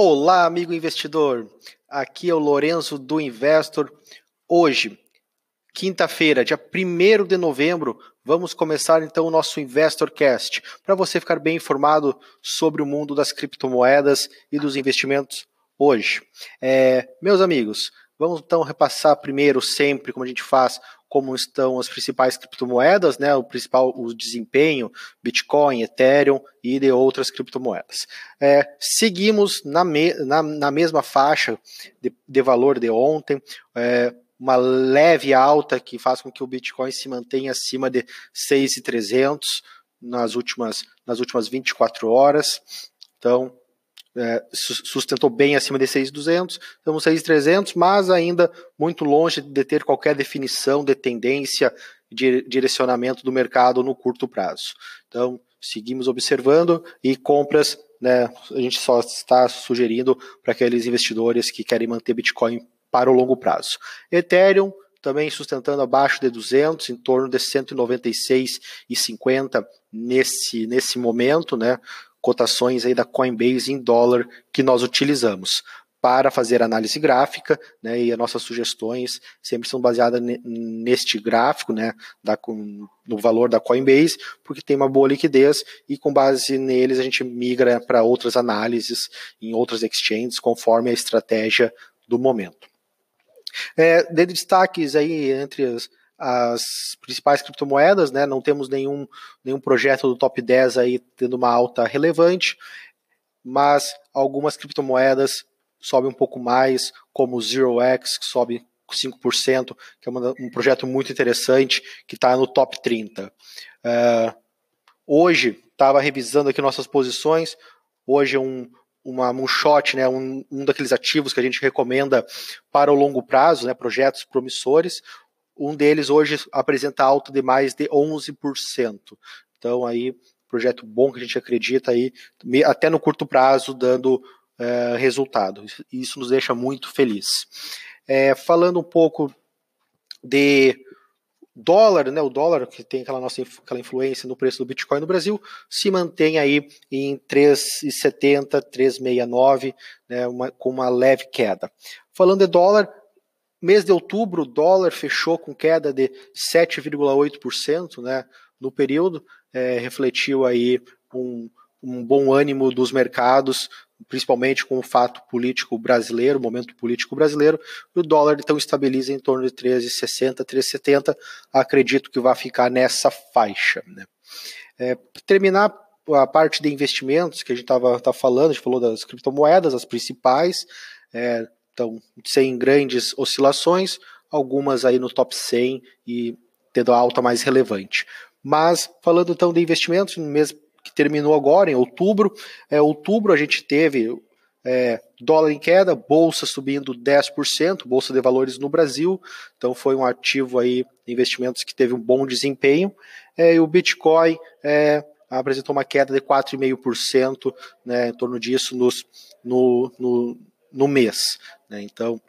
Olá, amigo investidor. Aqui é o Lorenzo do Investor. Hoje, quinta-feira, dia 1 de novembro, vamos começar então o nosso InvestorCast, para você ficar bem informado sobre o mundo das criptomoedas e dos investimentos hoje. É, meus amigos, vamos então repassar primeiro, sempre, como a gente faz, como estão as principais criptomoedas, né, o principal o desempenho, Bitcoin, Ethereum e de outras criptomoedas. É, seguimos na, me, na, na, mesma faixa de, de valor de ontem, é, uma leve alta que faz com que o Bitcoin se mantenha acima de 6,300 nas últimas, nas últimas 24 horas. Então, é, sustentou bem acima de 6,200, estamos 6,300, mas ainda muito longe de ter qualquer definição de tendência de direcionamento do mercado no curto prazo. Então, seguimos observando e compras, né, a gente só está sugerindo para aqueles investidores que querem manter Bitcoin para o longo prazo. Ethereum também sustentando abaixo de 200, em torno de 196,50 nesse, nesse momento, né? Cotações aí da Coinbase em dólar que nós utilizamos para fazer análise gráfica, né, e as nossas sugestões sempre são baseadas neste gráfico, né, da, no valor da Coinbase, porque tem uma boa liquidez e com base neles a gente migra para outras análises em outras exchanges conforme a estratégia do momento. É, de destaques aí entre as, as principais criptomoedas, né? Não temos nenhum, nenhum projeto do top 10 aí tendo uma alta relevante, mas algumas criptomoedas sobem um pouco mais, como o Zero X, que sobe 5%, que é uma, um projeto muito interessante, que está no top 30. Uh, hoje, estava revisando aqui nossas posições, hoje é um, uma moonshot, né, um, um daqueles ativos que a gente recomenda para o longo prazo, né, projetos promissores. Um deles hoje apresenta alta de mais de 11%. Então aí projeto bom que a gente acredita aí até no curto prazo dando é, resultado. Isso nos deixa muito feliz. É, falando um pouco de dólar, né, o dólar que tem aquela nossa aquela influência no preço do Bitcoin no Brasil, se mantém aí em 3,70, 3,69, né, uma, com uma leve queda. Falando de dólar, Mês de outubro, o dólar fechou com queda de 7,8% né, no período, é, refletiu aí um, um bom ânimo dos mercados, principalmente com o fato político brasileiro, momento político brasileiro, e o dólar então estabiliza em torno de 13,60, 13,70, acredito que vai ficar nessa faixa. Né. É, terminar a parte de investimentos que a gente estava tá falando, a gente falou das criptomoedas, as principais, é, então, sem grandes oscilações, algumas aí no top 100 e tendo a alta mais relevante. Mas, falando então de investimentos, no mês que terminou agora, em outubro, é, outubro a gente teve é, dólar em queda, bolsa subindo 10%, bolsa de valores no Brasil, então foi um ativo aí, investimentos que teve um bom desempenho, é, e o Bitcoin é, apresentou uma queda de 4,5%, né, em torno disso nos, no, no, no mês. Né? Então,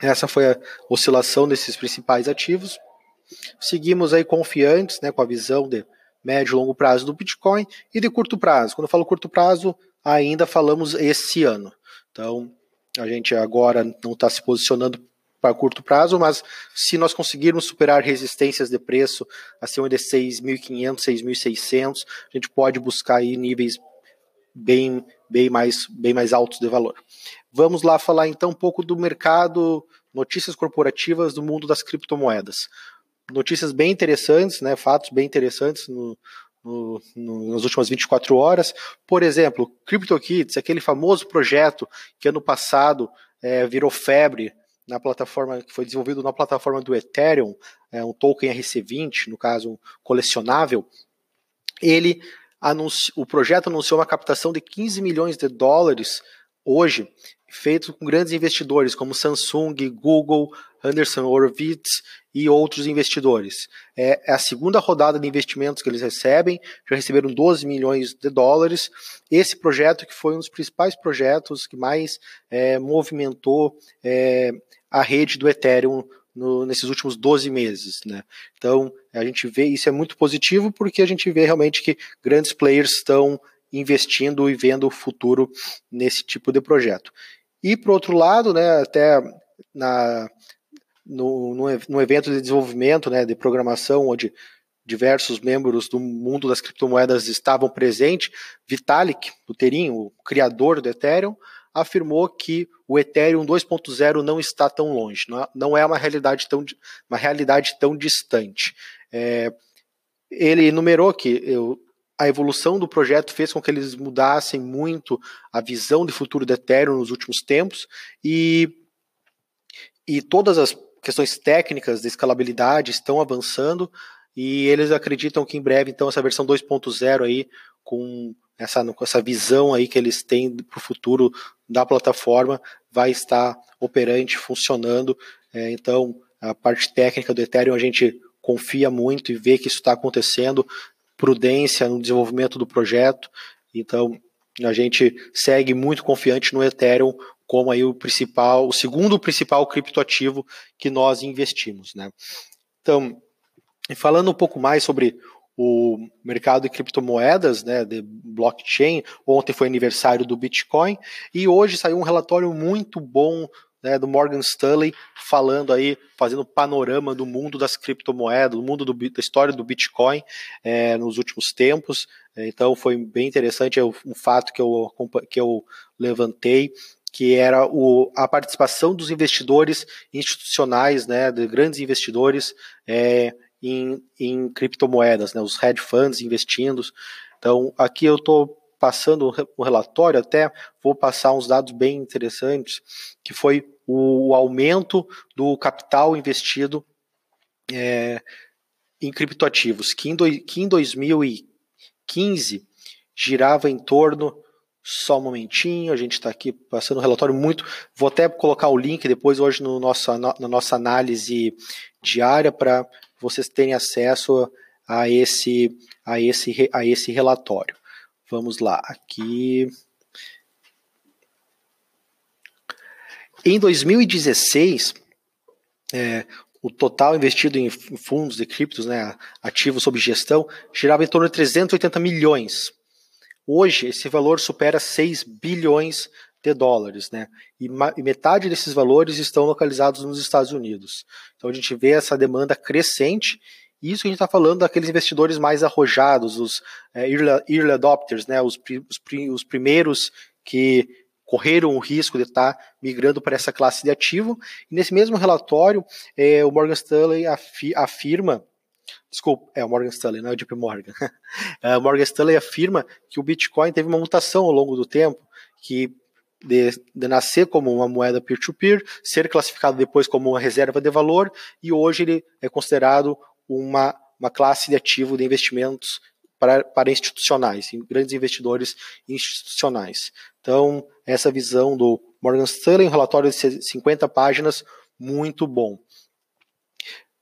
essa foi a oscilação desses principais ativos. Seguimos aí confiantes, né, com a visão de médio e longo prazo do Bitcoin e de curto prazo. Quando eu falo curto prazo, ainda falamos esse ano. Então, a gente agora não está se posicionando para curto prazo, mas se nós conseguirmos superar resistências de preço acima de 6.500, 6.600, a gente pode buscar aí níveis bem, bem, mais, bem mais altos de valor. Vamos lá falar então um pouco do mercado, notícias corporativas do mundo das criptomoedas. Notícias bem interessantes, né, fatos bem interessantes no, no, no, nas últimas 24 horas. Por exemplo, CryptoKits, aquele famoso projeto que ano passado é, virou febre na plataforma que foi desenvolvido na plataforma do Ethereum, é, um token RC20, no caso um colecionável, ele anunci, o projeto anunciou uma captação de 15 milhões de dólares hoje, feito com grandes investidores como Samsung, Google, Anderson Horowitz e outros investidores. É, é a segunda rodada de investimentos que eles recebem, já receberam 12 milhões de dólares. Esse projeto que foi um dos principais projetos que mais é, movimentou é, a rede do Ethereum no, nesses últimos 12 meses. Né? Então, a gente vê, isso é muito positivo porque a gente vê realmente que grandes players estão investindo e vendo o futuro nesse tipo de projeto. E, por outro lado, né, até na, no, no, no evento de desenvolvimento, né, de programação, onde diversos membros do mundo das criptomoedas estavam presentes, Vitalik Buterin, o criador do Ethereum, afirmou que o Ethereum 2.0 não está tão longe, não é, é uma realidade tão, uma realidade tão distante. É, ele enumerou que eu, a evolução do projeto fez com que eles mudassem muito a visão de futuro do Ethereum nos últimos tempos e, e todas as questões técnicas de escalabilidade estão avançando e eles acreditam que em breve então essa versão 2.0 aí com essa, com essa visão aí que eles têm para o futuro da plataforma vai estar operante, funcionando. É, então, a parte técnica do Ethereum a gente confia muito e vê que isso está acontecendo, prudência no desenvolvimento do projeto. Então, a gente segue muito confiante no Ethereum como aí o principal, o segundo principal criptoativo que nós investimos, né? Então, falando um pouco mais sobre o mercado de criptomoedas, né, de blockchain. Ontem foi aniversário do Bitcoin e hoje saiu um relatório muito bom né, do Morgan Stanley falando aí, fazendo panorama do mundo das criptomoedas, do mundo do, da história do Bitcoin é, nos últimos tempos. Então foi bem interessante é um fato que eu, que eu levantei que era o, a participação dos investidores institucionais, né, de grandes investidores é, em, em criptomoedas, né, os hedge funds investindo. Então, aqui eu estou passando um relatório, até vou passar uns dados bem interessantes, que foi o, aumento do capital investido é, em criptoativos, que em, do, que em 2015 girava em torno só um momentinho, a gente está aqui passando um relatório muito. Vou até colocar o link depois hoje no nossa, na nossa análise diária para vocês terem acesso a esse, a esse, a esse relatório. Vamos lá, aqui. Em 2016, é, o total investido em fundos de criptos, né, ativos sob gestão, girava em torno de 380 milhões. Hoje, esse valor supera 6 bilhões de dólares, né? E, e, metade desses valores estão localizados nos Estados Unidos. Então a gente vê essa demanda crescente. Isso a gente está falando daqueles investidores mais arrojados, os é, early, early, adopters, né? Os, os, os, primeiros que correram o risco de estar tá migrando para essa classe de ativo. E nesse mesmo relatório, é, o Morgan Stanley afi, afirma Desculpa, é o Morgan Stanley, não é o JP Morgan. É, o Morgan Stanley afirma que o Bitcoin teve uma mutação ao longo do tempo, que de, de nascer como uma moeda peer-to-peer, -peer, ser classificado depois como uma reserva de valor, e hoje ele é considerado uma, uma classe de ativo de investimentos para, para institucionais, grandes investidores institucionais. Então, essa visão do Morgan Stanley, um relatório de 50 páginas, muito bom.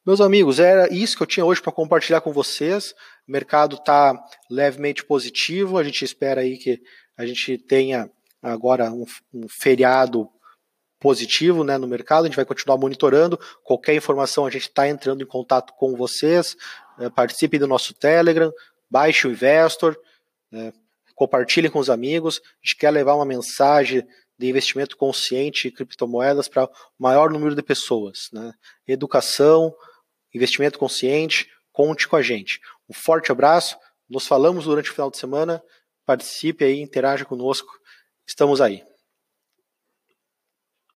Meus amigos, era isso que eu tinha hoje para compartilhar com vocês. O mercado está levemente positivo. A gente espera aí que a gente tenha agora um, um feriado positivo né, no mercado, a gente vai continuar monitorando. Qualquer informação, a gente está entrando em contato com vocês. É, participe do nosso Telegram, baixe o Investor, né, compartilhem com os amigos. A gente quer levar uma mensagem de investimento consciente em criptomoedas para o maior número de pessoas. Né? Educação, investimento consciente, conte com a gente. Um forte abraço, nos falamos durante o final de semana. Participe aí, interaja conosco Estamos aí.